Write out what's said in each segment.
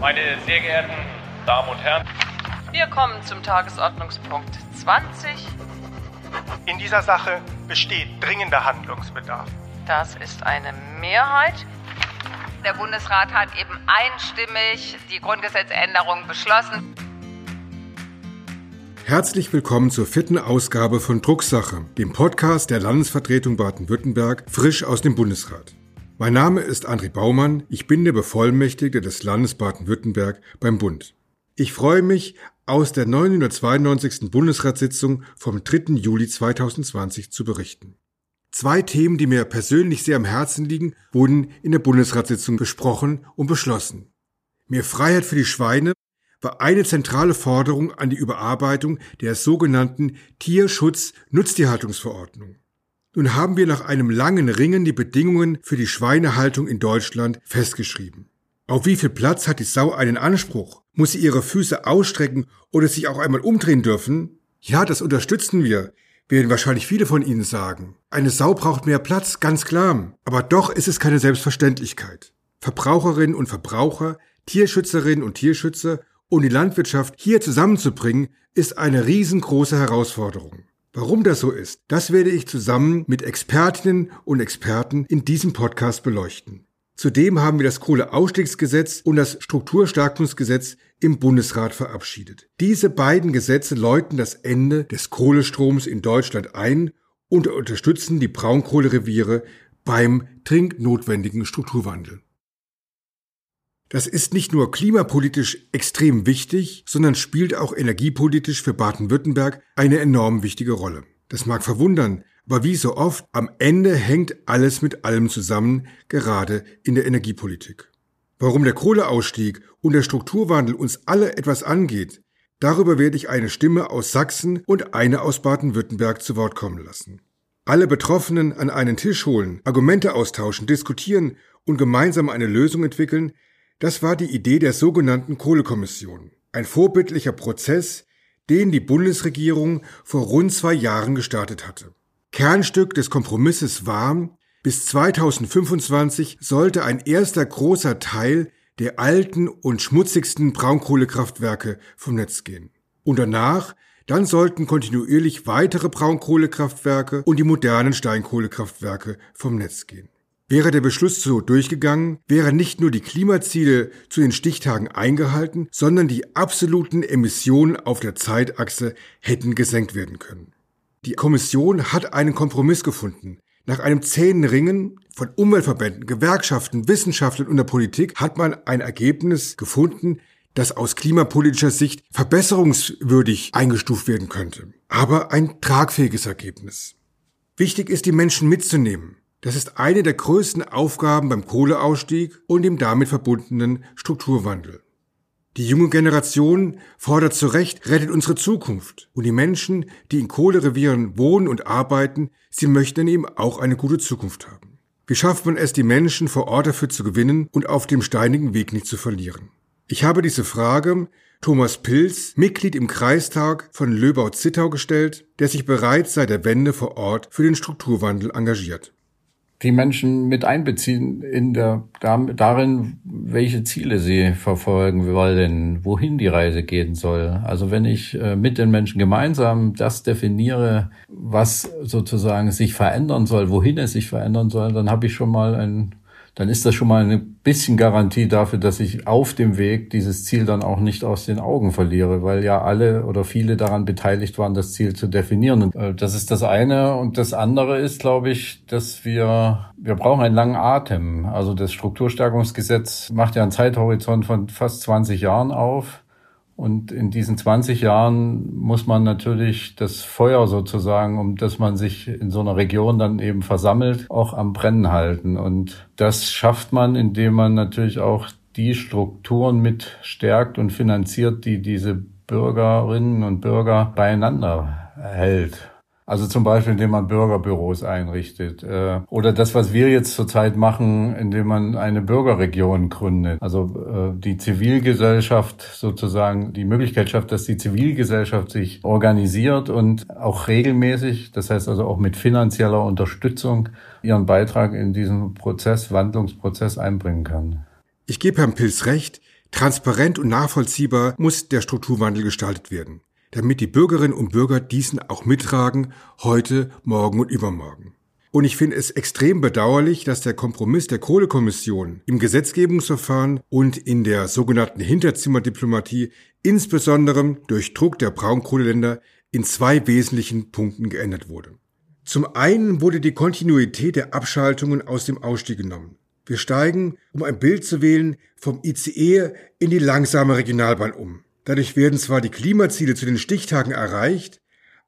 Meine sehr geehrten Damen und Herren, wir kommen zum Tagesordnungspunkt 20. In dieser Sache besteht dringender Handlungsbedarf. Das ist eine Mehrheit. Der Bundesrat hat eben einstimmig die Grundgesetzänderung beschlossen. Herzlich willkommen zur vierten Ausgabe von Drucksache, dem Podcast der Landesvertretung Baden-Württemberg, frisch aus dem Bundesrat. Mein Name ist André Baumann, ich bin der Bevollmächtigte des Landes Baden-Württemberg beim Bund. Ich freue mich, aus der 992. Bundesratssitzung vom 3. Juli 2020 zu berichten. Zwei Themen, die mir persönlich sehr am Herzen liegen, wurden in der Bundesratssitzung besprochen und beschlossen. Mehr Freiheit für die Schweine war eine zentrale Forderung an die Überarbeitung der sogenannten Tierschutz-Nutztierhaltungsverordnung. Nun haben wir nach einem langen Ringen die Bedingungen für die Schweinehaltung in Deutschland festgeschrieben. Auf wie viel Platz hat die Sau einen Anspruch? Muss sie ihre Füße ausstrecken oder sich auch einmal umdrehen dürfen? Ja, das unterstützen wir, werden wahrscheinlich viele von Ihnen sagen. Eine Sau braucht mehr Platz, ganz klar. Aber doch ist es keine Selbstverständlichkeit. Verbraucherinnen und Verbraucher, Tierschützerinnen und Tierschützer und die Landwirtschaft hier zusammenzubringen, ist eine riesengroße Herausforderung. Warum das so ist, das werde ich zusammen mit Expertinnen und Experten in diesem Podcast beleuchten. Zudem haben wir das Kohleausstiegsgesetz und das Strukturstärkungsgesetz im Bundesrat verabschiedet. Diese beiden Gesetze läuten das Ende des Kohlestroms in Deutschland ein und unterstützen die Braunkohlereviere beim dringend notwendigen Strukturwandel. Das ist nicht nur klimapolitisch extrem wichtig, sondern spielt auch energiepolitisch für Baden-Württemberg eine enorm wichtige Rolle. Das mag verwundern, aber wie so oft, am Ende hängt alles mit allem zusammen, gerade in der Energiepolitik. Warum der Kohleausstieg und der Strukturwandel uns alle etwas angeht, darüber werde ich eine Stimme aus Sachsen und eine aus Baden-Württemberg zu Wort kommen lassen. Alle Betroffenen an einen Tisch holen, Argumente austauschen, diskutieren und gemeinsam eine Lösung entwickeln, das war die Idee der sogenannten Kohlekommission. Ein vorbildlicher Prozess, den die Bundesregierung vor rund zwei Jahren gestartet hatte. Kernstück des Kompromisses war, bis 2025 sollte ein erster großer Teil der alten und schmutzigsten Braunkohlekraftwerke vom Netz gehen. Und danach, dann sollten kontinuierlich weitere Braunkohlekraftwerke und die modernen Steinkohlekraftwerke vom Netz gehen. Wäre der Beschluss so durchgegangen, wären nicht nur die Klimaziele zu den Stichtagen eingehalten, sondern die absoluten Emissionen auf der Zeitachse hätten gesenkt werden können. Die Kommission hat einen Kompromiss gefunden. Nach einem zähen Ringen von Umweltverbänden, Gewerkschaften, Wissenschaftlern und der Politik hat man ein Ergebnis gefunden, das aus klimapolitischer Sicht verbesserungswürdig eingestuft werden könnte. Aber ein tragfähiges Ergebnis. Wichtig ist, die Menschen mitzunehmen. Das ist eine der größten Aufgaben beim Kohleausstieg und dem damit verbundenen Strukturwandel. Die junge Generation fordert zu Recht, rettet unsere Zukunft. Und die Menschen, die in Kohlerevieren wohnen und arbeiten, sie möchten eben auch eine gute Zukunft haben. Wie schafft man es, die Menschen vor Ort dafür zu gewinnen und auf dem steinigen Weg nicht zu verlieren? Ich habe diese Frage Thomas Pilz, Mitglied im Kreistag von Löbau-Zittau gestellt, der sich bereits seit der Wende vor Ort für den Strukturwandel engagiert die Menschen mit einbeziehen in der, darin, welche Ziele sie verfolgen wollen, wohin die Reise gehen soll. Also wenn ich äh, mit den Menschen gemeinsam das definiere, was sozusagen sich verändern soll, wohin es sich verändern soll, dann habe ich schon mal ein dann ist das schon mal ein bisschen Garantie dafür, dass ich auf dem Weg dieses Ziel dann auch nicht aus den Augen verliere, weil ja alle oder viele daran beteiligt waren, das Ziel zu definieren. Und äh, das ist das eine. Und das andere ist, glaube ich, dass wir, wir brauchen einen langen Atem. Also das Strukturstärkungsgesetz macht ja einen Zeithorizont von fast 20 Jahren auf. Und in diesen 20 Jahren muss man natürlich das Feuer sozusagen, um das man sich in so einer Region dann eben versammelt, auch am Brennen halten. Und das schafft man, indem man natürlich auch die Strukturen mit stärkt und finanziert, die diese Bürgerinnen und Bürger beieinander hält. Also zum Beispiel, indem man Bürgerbüros einrichtet. Äh, oder das, was wir jetzt zurzeit machen, indem man eine Bürgerregion gründet. Also äh, die Zivilgesellschaft sozusagen die Möglichkeit schafft, dass die Zivilgesellschaft sich organisiert und auch regelmäßig, das heißt also auch mit finanzieller Unterstützung, ihren Beitrag in diesen Prozess, Wandlungsprozess einbringen kann. Ich gebe Herrn Pilz recht, Transparent und nachvollziehbar muss der Strukturwandel gestaltet werden, damit die Bürgerinnen und Bürger diesen auch mittragen, heute, morgen und übermorgen. Und ich finde es extrem bedauerlich, dass der Kompromiss der Kohlekommission im Gesetzgebungsverfahren und in der sogenannten Hinterzimmerdiplomatie insbesondere durch Druck der Braunkohleländer in zwei wesentlichen Punkten geändert wurde. Zum einen wurde die Kontinuität der Abschaltungen aus dem Ausstieg genommen. Wir steigen, um ein Bild zu wählen, vom ICE in die langsame Regionalbahn um. Dadurch werden zwar die Klimaziele zu den Stichtagen erreicht,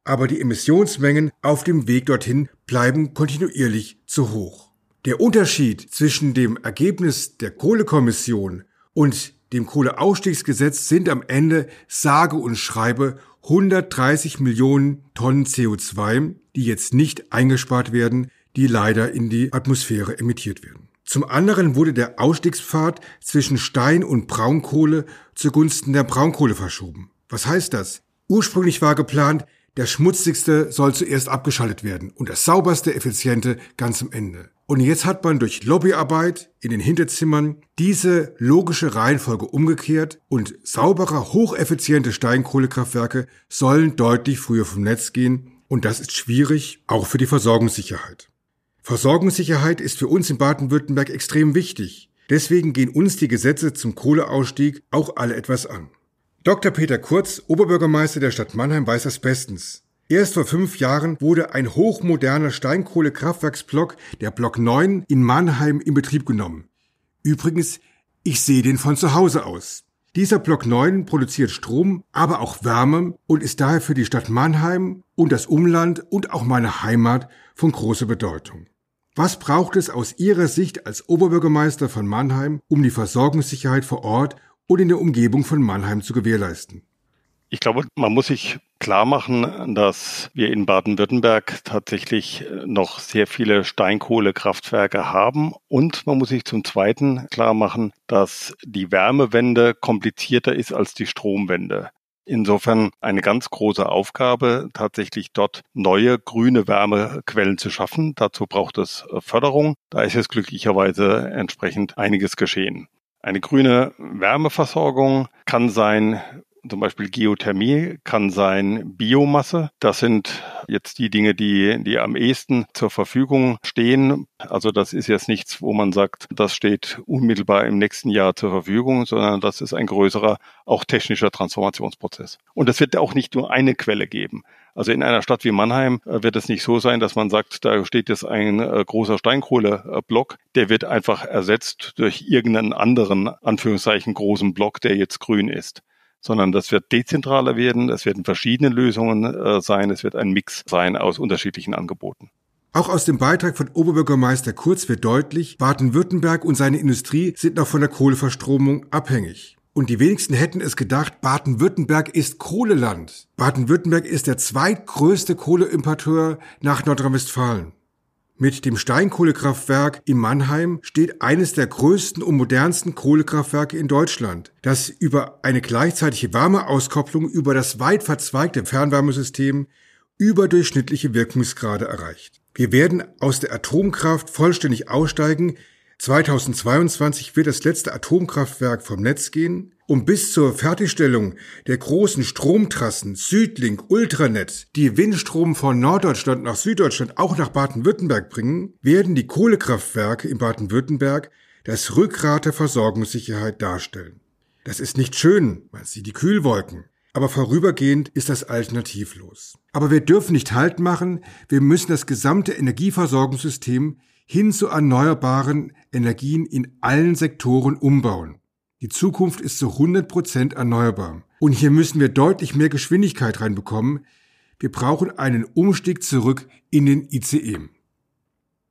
aber die Emissionsmengen auf dem Weg dorthin bleiben kontinuierlich zu hoch. Der Unterschied zwischen dem Ergebnis der Kohlekommission und dem Kohleausstiegsgesetz sind am Ende sage und schreibe 130 Millionen Tonnen CO2, die jetzt nicht eingespart werden, die leider in die Atmosphäre emittiert werden. Zum anderen wurde der Ausstiegspfad zwischen Stein- und Braunkohle zugunsten der Braunkohle verschoben. Was heißt das? Ursprünglich war geplant, der schmutzigste soll zuerst abgeschaltet werden und das sauberste, effiziente ganz am Ende. Und jetzt hat man durch Lobbyarbeit in den Hinterzimmern diese logische Reihenfolge umgekehrt und saubere, hocheffiziente Steinkohlekraftwerke sollen deutlich früher vom Netz gehen und das ist schwierig, auch für die Versorgungssicherheit. Versorgungssicherheit ist für uns in Baden-Württemberg extrem wichtig. Deswegen gehen uns die Gesetze zum Kohleausstieg auch alle etwas an. Dr. Peter Kurz, Oberbürgermeister der Stadt Mannheim, weiß das bestens. Erst vor fünf Jahren wurde ein hochmoderner Steinkohlekraftwerksblock, der Block 9, in Mannheim in Betrieb genommen. Übrigens, ich sehe den von zu Hause aus. Dieser Block 9 produziert Strom, aber auch Wärme und ist daher für die Stadt Mannheim und das Umland und auch meine Heimat von großer Bedeutung. Was braucht es aus Ihrer Sicht als Oberbürgermeister von Mannheim, um die Versorgungssicherheit vor Ort und in der Umgebung von Mannheim zu gewährleisten. Ich glaube, man muss sich klar machen, dass wir in Baden-Württemberg tatsächlich noch sehr viele Steinkohlekraftwerke haben. Und man muss sich zum Zweiten klar machen, dass die Wärmewende komplizierter ist als die Stromwende. Insofern eine ganz große Aufgabe, tatsächlich dort neue grüne Wärmequellen zu schaffen. Dazu braucht es Förderung. Da ist jetzt glücklicherweise entsprechend einiges geschehen. Eine grüne Wärmeversorgung kann sein zum Beispiel Geothermie kann sein Biomasse. Das sind jetzt die Dinge, die, die am ehesten zur Verfügung stehen. Also das ist jetzt nichts, wo man sagt, das steht unmittelbar im nächsten Jahr zur Verfügung, sondern das ist ein größerer, auch technischer Transformationsprozess. Und es wird auch nicht nur eine Quelle geben. Also in einer Stadt wie Mannheim äh, wird es nicht so sein, dass man sagt, da steht jetzt ein äh, großer Steinkohleblock, der wird einfach ersetzt durch irgendeinen anderen, Anführungszeichen, großen Block, der jetzt grün ist sondern das wird dezentraler werden, es werden verschiedene Lösungen äh, sein, es wird ein Mix sein aus unterschiedlichen Angeboten. Auch aus dem Beitrag von Oberbürgermeister Kurz wird deutlich, Baden-Württemberg und seine Industrie sind noch von der Kohleverstromung abhängig. Und die wenigsten hätten es gedacht, Baden-Württemberg ist Kohleland. Baden-Württemberg ist der zweitgrößte Kohleimporteur nach Nordrhein-Westfalen. Mit dem Steinkohlekraftwerk in Mannheim steht eines der größten und modernsten Kohlekraftwerke in Deutschland, das über eine gleichzeitige Wärmeauskopplung über das weit verzweigte Fernwärmesystem überdurchschnittliche Wirkungsgrade erreicht. Wir werden aus der Atomkraft vollständig aussteigen, 2022 wird das letzte Atomkraftwerk vom Netz gehen und bis zur Fertigstellung der großen Stromtrassen Südlink, Ultranet, die Windstrom von Norddeutschland nach Süddeutschland auch nach Baden-Württemberg bringen, werden die Kohlekraftwerke in Baden-Württemberg das Rückgrat der Versorgungssicherheit darstellen. Das ist nicht schön, man sieht die Kühlwolken. Aber vorübergehend ist das alternativlos. Aber wir dürfen nicht Halt machen, wir müssen das gesamte Energieversorgungssystem hin zu erneuerbaren Energien in allen Sektoren umbauen. Die Zukunft ist zu 100 Prozent erneuerbar. Und hier müssen wir deutlich mehr Geschwindigkeit reinbekommen. Wir brauchen einen Umstieg zurück in den ICE.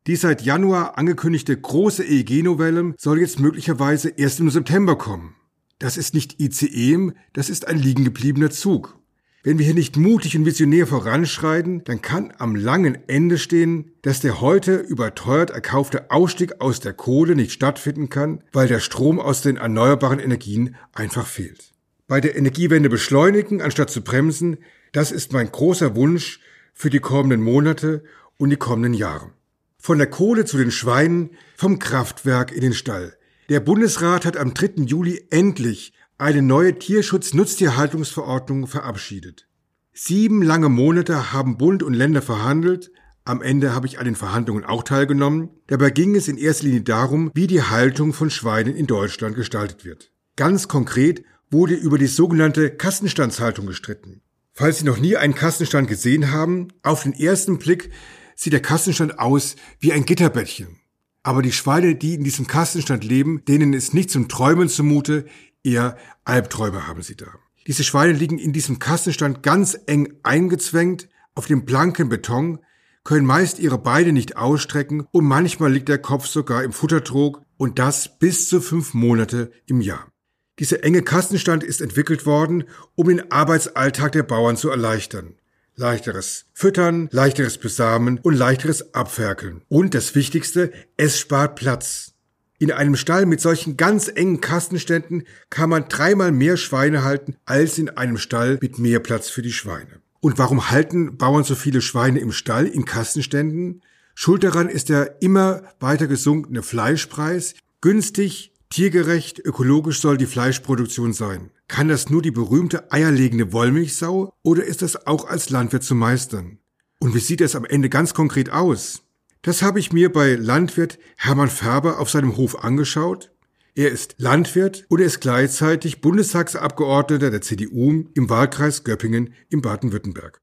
Die seit Januar angekündigte große EEG-Novelle soll jetzt möglicherweise erst im September kommen. Das ist nicht ICE, das ist ein liegen gebliebener Zug. Wenn wir hier nicht mutig und visionär voranschreiten, dann kann am langen Ende stehen, dass der heute überteuert erkaufte Ausstieg aus der Kohle nicht stattfinden kann, weil der Strom aus den erneuerbaren Energien einfach fehlt. Bei der Energiewende beschleunigen, anstatt zu bremsen, das ist mein großer Wunsch für die kommenden Monate und die kommenden Jahre. Von der Kohle zu den Schweinen, vom Kraftwerk in den Stall. Der Bundesrat hat am 3. Juli endlich eine neue Tierschutz-Nutztierhaltungsverordnung verabschiedet. Sieben lange Monate haben Bund und Länder verhandelt. Am Ende habe ich an den Verhandlungen auch teilgenommen. Dabei ging es in erster Linie darum, wie die Haltung von Schweinen in Deutschland gestaltet wird. Ganz konkret wurde über die sogenannte Kassenstandshaltung gestritten. Falls Sie noch nie einen Kassenstand gesehen haben, auf den ersten Blick sieht der Kassenstand aus wie ein Gitterbettchen. Aber die Schweine, die in diesem Kastenstand leben, denen ist nicht zum Träumen zumute, eher Albträume haben sie da. Diese Schweine liegen in diesem Kastenstand ganz eng eingezwängt auf dem blanken Beton, können meist ihre Beine nicht ausstrecken und manchmal liegt der Kopf sogar im Futtertrog und das bis zu fünf Monate im Jahr. Dieser enge Kastenstand ist entwickelt worden, um den Arbeitsalltag der Bauern zu erleichtern leichteres Füttern, leichteres Besamen und leichteres Abferkeln. Und das Wichtigste, es spart Platz. In einem Stall mit solchen ganz engen Kastenständen kann man dreimal mehr Schweine halten als in einem Stall mit mehr Platz für die Schweine. Und warum halten Bauern so viele Schweine im Stall in Kastenständen? Schuld daran ist der immer weiter gesunkene Fleischpreis. Günstig, tiergerecht, ökologisch soll die Fleischproduktion sein. Kann das nur die berühmte eierlegende Wollmilchsau oder ist das auch als Landwirt zu meistern? Und wie sieht es am Ende ganz konkret aus? Das habe ich mir bei Landwirt Hermann Färber auf seinem Hof angeschaut. Er ist Landwirt und er ist gleichzeitig Bundestagsabgeordneter der CDU im Wahlkreis Göppingen im Baden-Württemberg.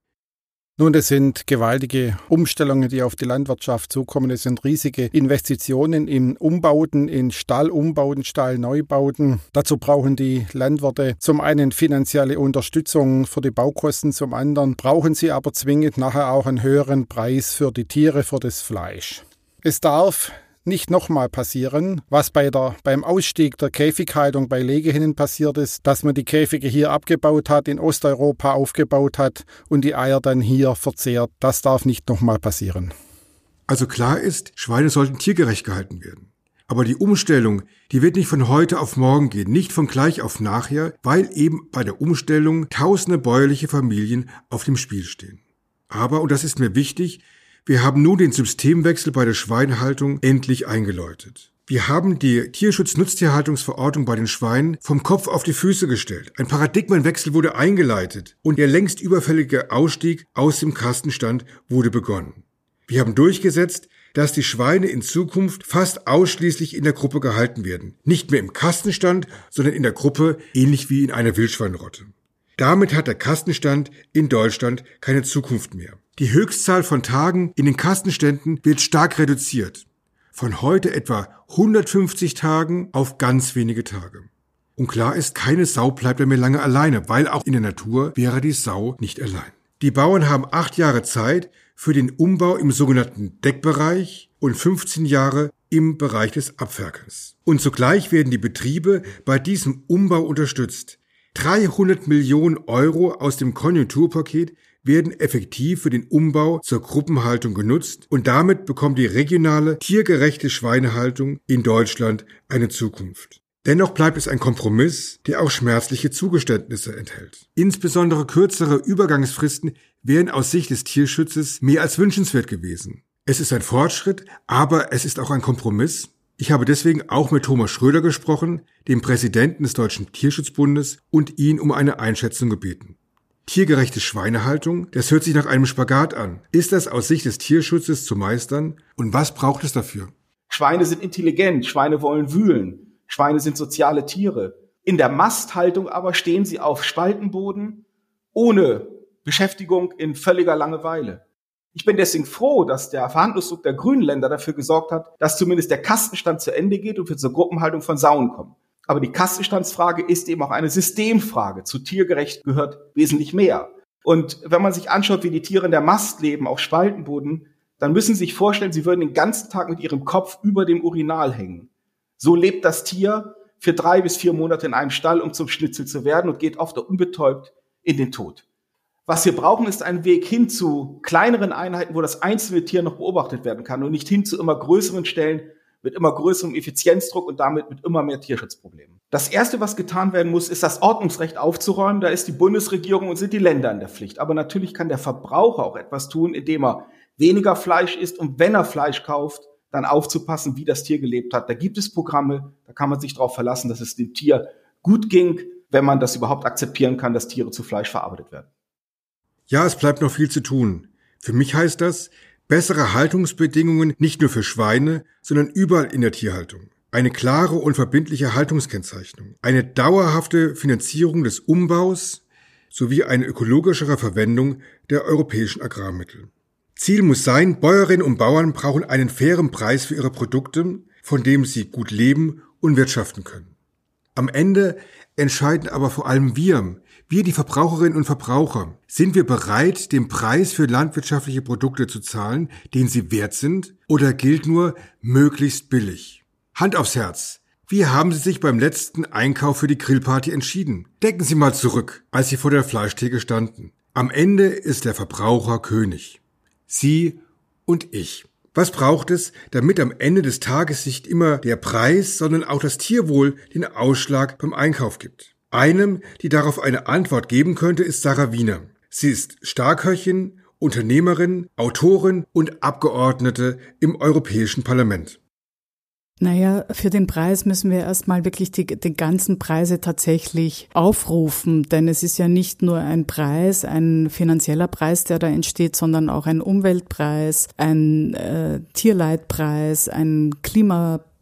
Nun, das sind gewaltige Umstellungen, die auf die Landwirtschaft zukommen. Das sind riesige Investitionen in Umbauten, in Stallumbauten, Stallneubauten. Dazu brauchen die Landwirte zum einen finanzielle Unterstützung für die Baukosten, zum anderen brauchen sie aber zwingend nachher auch einen höheren Preis für die Tiere, für das Fleisch. Es darf nicht nochmal passieren, was bei der, beim Ausstieg der Käfighaltung bei Legehennen passiert ist, dass man die Käfige hier abgebaut hat, in Osteuropa aufgebaut hat und die Eier dann hier verzehrt. Das darf nicht nochmal passieren. Also klar ist, Schweine sollten tiergerecht gehalten werden. Aber die Umstellung, die wird nicht von heute auf morgen gehen, nicht von gleich auf nachher, weil eben bei der Umstellung tausende bäuerliche Familien auf dem Spiel stehen. Aber, und das ist mir wichtig, wir haben nun den Systemwechsel bei der Schweinehaltung endlich eingeläutet. Wir haben die Tierschutz-Nutztierhaltungsverordnung bei den Schweinen vom Kopf auf die Füße gestellt. Ein Paradigmenwechsel wurde eingeleitet und der längst überfällige Ausstieg aus dem Kastenstand wurde begonnen. Wir haben durchgesetzt, dass die Schweine in Zukunft fast ausschließlich in der Gruppe gehalten werden. Nicht mehr im Kastenstand, sondern in der Gruppe, ähnlich wie in einer Wildschweinrotte. Damit hat der Kastenstand in Deutschland keine Zukunft mehr. Die Höchstzahl von Tagen in den Kastenständen wird stark reduziert. Von heute etwa 150 Tagen auf ganz wenige Tage. Und klar ist, keine Sau bleibt mehr lange alleine, weil auch in der Natur wäre die Sau nicht allein. Die Bauern haben acht Jahre Zeit für den Umbau im sogenannten Deckbereich und 15 Jahre im Bereich des Abferkens. Und zugleich werden die Betriebe bei diesem Umbau unterstützt. 300 Millionen Euro aus dem Konjunkturpaket werden effektiv für den Umbau zur Gruppenhaltung genutzt und damit bekommt die regionale tiergerechte Schweinehaltung in Deutschland eine Zukunft. Dennoch bleibt es ein Kompromiss, der auch schmerzliche Zugeständnisse enthält. Insbesondere kürzere Übergangsfristen wären aus Sicht des Tierschutzes mehr als wünschenswert gewesen. Es ist ein Fortschritt, aber es ist auch ein Kompromiss. Ich habe deswegen auch mit Thomas Schröder gesprochen, dem Präsidenten des Deutschen Tierschutzbundes, und ihn um eine Einschätzung gebeten. Tiergerechte Schweinehaltung, das hört sich nach einem Spagat an. Ist das aus Sicht des Tierschutzes zu meistern und was braucht es dafür? Schweine sind intelligent, Schweine wollen wühlen, Schweine sind soziale Tiere. In der Masthaltung aber stehen sie auf Spaltenboden ohne Beschäftigung in völliger Langeweile. Ich bin deswegen froh, dass der Verhandlungsdruck der Grünen Länder dafür gesorgt hat, dass zumindest der Kastenstand zu Ende geht und wir zur Gruppenhaltung von Sauen kommen. Aber die Kassenstandsfrage ist eben auch eine Systemfrage. Zu tiergerecht gehört wesentlich mehr. Und wenn man sich anschaut, wie die Tiere in der Mast leben, auf Spaltenboden, dann müssen Sie sich vorstellen, Sie würden den ganzen Tag mit Ihrem Kopf über dem Urinal hängen. So lebt das Tier für drei bis vier Monate in einem Stall, um zum Schnitzel zu werden und geht oft unbetäubt in den Tod. Was wir brauchen, ist ein Weg hin zu kleineren Einheiten, wo das einzelne Tier noch beobachtet werden kann und nicht hin zu immer größeren Stellen, mit immer größerem Effizienzdruck und damit mit immer mehr Tierschutzproblemen. Das Erste, was getan werden muss, ist das Ordnungsrecht aufzuräumen. Da ist die Bundesregierung und sind die Länder in der Pflicht. Aber natürlich kann der Verbraucher auch etwas tun, indem er weniger Fleisch isst und wenn er Fleisch kauft, dann aufzupassen, wie das Tier gelebt hat. Da gibt es Programme, da kann man sich darauf verlassen, dass es dem Tier gut ging, wenn man das überhaupt akzeptieren kann, dass Tiere zu Fleisch verarbeitet werden. Ja, es bleibt noch viel zu tun. Für mich heißt das bessere Haltungsbedingungen nicht nur für Schweine, sondern überall in der Tierhaltung. Eine klare und verbindliche Haltungskennzeichnung, eine dauerhafte Finanzierung des Umbaus sowie eine ökologischere Verwendung der europäischen Agrarmittel. Ziel muss sein, Bäuerinnen und Bauern brauchen einen fairen Preis für ihre Produkte, von dem sie gut leben und wirtschaften können. Am Ende entscheiden aber vor allem wir, wir die Verbraucherinnen und Verbraucher. Sind wir bereit, den Preis für landwirtschaftliche Produkte zu zahlen, den sie wert sind, oder gilt nur möglichst billig? Hand aufs Herz. Wie haben Sie sich beim letzten Einkauf für die Grillparty entschieden? Denken Sie mal zurück, als Sie vor der Fleischtheke standen. Am Ende ist der Verbraucher König. Sie und ich. Was braucht es, damit am Ende des Tages nicht immer der Preis, sondern auch das Tierwohl den Ausschlag beim Einkauf gibt? Einem, die darauf eine Antwort geben könnte, ist Sarah Wiener. Sie ist Starköchin, Unternehmerin, Autorin und Abgeordnete im Europäischen Parlament. Naja, für den Preis müssen wir erstmal wirklich die, die ganzen Preise tatsächlich aufrufen, denn es ist ja nicht nur ein Preis, ein finanzieller Preis, der da entsteht, sondern auch ein Umweltpreis, ein äh, Tierleidpreis, ein Klimapreis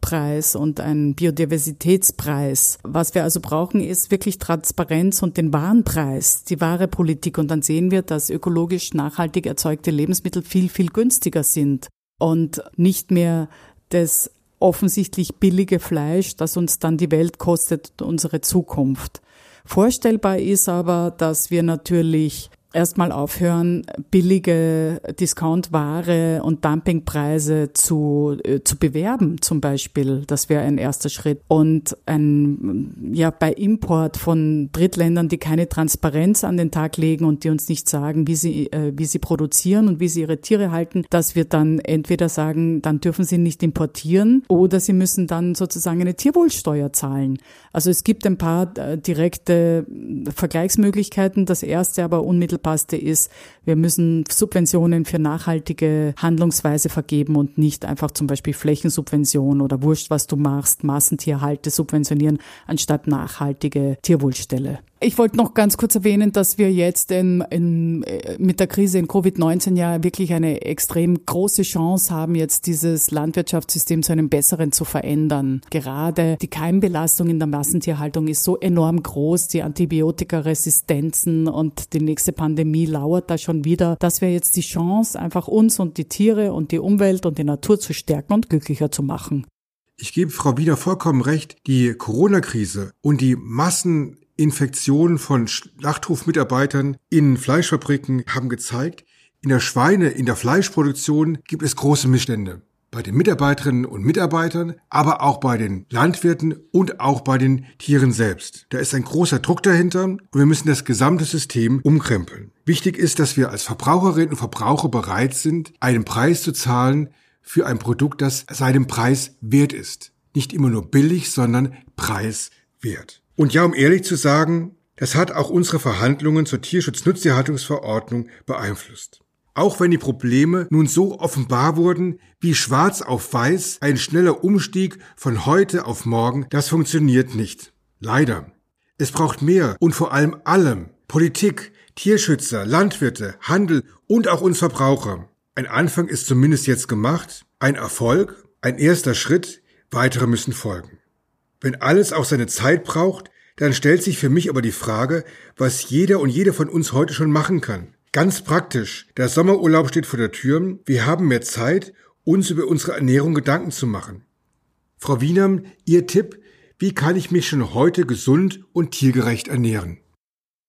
und ein Biodiversitätspreis. Was wir also brauchen, ist wirklich Transparenz und den wahren Preis, die wahre Politik. Und dann sehen wir, dass ökologisch nachhaltig erzeugte Lebensmittel viel, viel günstiger sind und nicht mehr das offensichtlich billige Fleisch, das uns dann die Welt kostet, unsere Zukunft. Vorstellbar ist aber, dass wir natürlich erstmal aufhören, billige Discountware und Dumpingpreise zu, äh, zu bewerben, zum Beispiel. Das wäre ein erster Schritt. Und ein, ja, bei Import von Drittländern, die keine Transparenz an den Tag legen und die uns nicht sagen, wie sie, äh, wie sie produzieren und wie sie ihre Tiere halten, dass wir dann entweder sagen, dann dürfen sie nicht importieren oder sie müssen dann sozusagen eine Tierwohlsteuer zahlen. Also es gibt ein paar äh, direkte Vergleichsmöglichkeiten. Das erste aber unmittelbar Angepasste ist, wir müssen Subventionen für nachhaltige Handlungsweise vergeben und nicht einfach zum Beispiel Flächensubvention oder Wurscht, was du machst, Massentierhalte subventionieren, anstatt nachhaltige Tierwohlstelle. Ich wollte noch ganz kurz erwähnen, dass wir jetzt in, in, mit der Krise in Covid-19 ja wirklich eine extrem große Chance haben, jetzt dieses Landwirtschaftssystem zu einem besseren zu verändern. Gerade die Keimbelastung in der Massentierhaltung ist so enorm groß, die Antibiotikaresistenzen und die nächste Pandemie lauert da schon wieder, dass wir jetzt die Chance, einfach uns und die Tiere und die Umwelt und die Natur zu stärken und glücklicher zu machen. Ich gebe Frau Wiener vollkommen recht, die Corona-Krise und die Massen Infektionen von Schlachthofmitarbeitern in Fleischfabriken haben gezeigt, in der Schweine, in der Fleischproduktion gibt es große Missstände. Bei den Mitarbeiterinnen und Mitarbeitern, aber auch bei den Landwirten und auch bei den Tieren selbst. Da ist ein großer Druck dahinter und wir müssen das gesamte System umkrempeln. Wichtig ist, dass wir als Verbraucherinnen und Verbraucher bereit sind, einen Preis zu zahlen für ein Produkt, das seinem Preis wert ist. Nicht immer nur billig, sondern preiswert. Und ja, um ehrlich zu sagen, das hat auch unsere Verhandlungen zur Tierschutznutztierhaltungsverordnung beeinflusst. Auch wenn die Probleme nun so offenbar wurden, wie schwarz auf weiß, ein schneller Umstieg von heute auf morgen, das funktioniert nicht. Leider. Es braucht mehr und vor allem allem Politik, Tierschützer, Landwirte, Handel und auch uns Verbraucher. Ein Anfang ist zumindest jetzt gemacht, ein Erfolg, ein erster Schritt, weitere müssen folgen. Wenn alles auch seine Zeit braucht, dann stellt sich für mich aber die Frage, was jeder und jede von uns heute schon machen kann. Ganz praktisch. Der Sommerurlaub steht vor der Tür. Wir haben mehr Zeit, uns über unsere Ernährung Gedanken zu machen. Frau Wienam, Ihr Tipp, wie kann ich mich schon heute gesund und tiergerecht ernähren?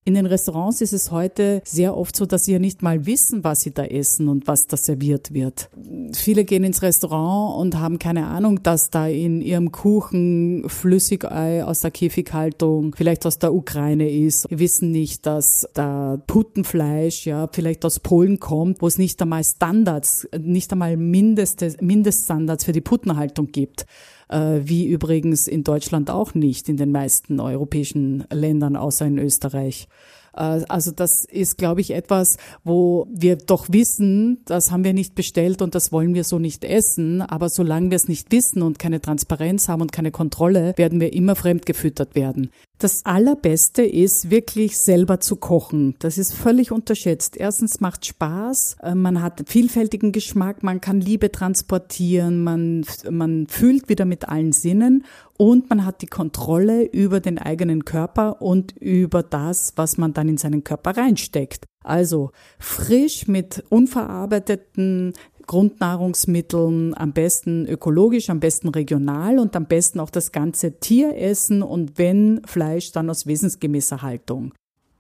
In den Restaurants ist es heute sehr oft so, dass sie ja nicht mal wissen, was sie da essen und was da serviert wird. Viele gehen ins Restaurant und haben keine Ahnung, dass da in ihrem Kuchen Flüssigei aus der Käfighaltung, vielleicht aus der Ukraine ist. Wir wissen nicht, dass da Puttenfleisch, ja, vielleicht aus Polen kommt, wo es nicht einmal Standards, nicht einmal Mindest, Mindeststandards für die Puttenhaltung gibt wie übrigens in Deutschland auch nicht, in den meisten europäischen Ländern außer in Österreich. Äh, also das ist, glaube ich, etwas, wo wir doch wissen, das haben wir nicht bestellt und das wollen wir so nicht essen. Aber solange wir es nicht wissen und keine Transparenz haben und keine Kontrolle, werden wir immer fremdgefüttert werden. Das Allerbeste ist wirklich selber zu kochen. Das ist völlig unterschätzt. Erstens macht Spaß, äh, man hat vielfältigen Geschmack, man kann Liebe transportieren, man, man fühlt wieder mit allen Sinnen und man hat die Kontrolle über den eigenen Körper und über das, was man dann in seinen Körper reinsteckt. Also frisch mit unverarbeiteten Grundnahrungsmitteln, am besten ökologisch, am besten regional und am besten auch das ganze Tier essen und wenn Fleisch, dann aus wesensgemäßer Haltung.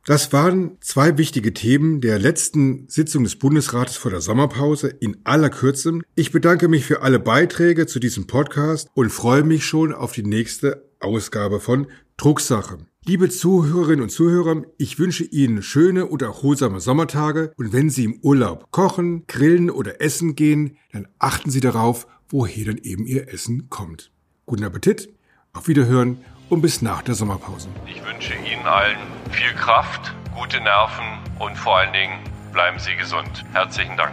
Das waren zwei wichtige Themen der letzten Sitzung des Bundesrates vor der Sommerpause in aller Kürze. Ich bedanke mich für alle Beiträge zu diesem Podcast und freue mich schon auf die nächste Ausgabe von Drucksache. Liebe Zuhörerinnen und Zuhörer, ich wünsche Ihnen schöne und erholsame Sommertage und wenn Sie im Urlaub kochen, grillen oder essen gehen, dann achten Sie darauf, woher dann eben Ihr Essen kommt. Guten Appetit, auf Wiederhören und bis nach der Sommerpause. Ich wünsche Ihnen allen viel Kraft, gute Nerven und vor allen Dingen bleiben Sie gesund. Herzlichen Dank.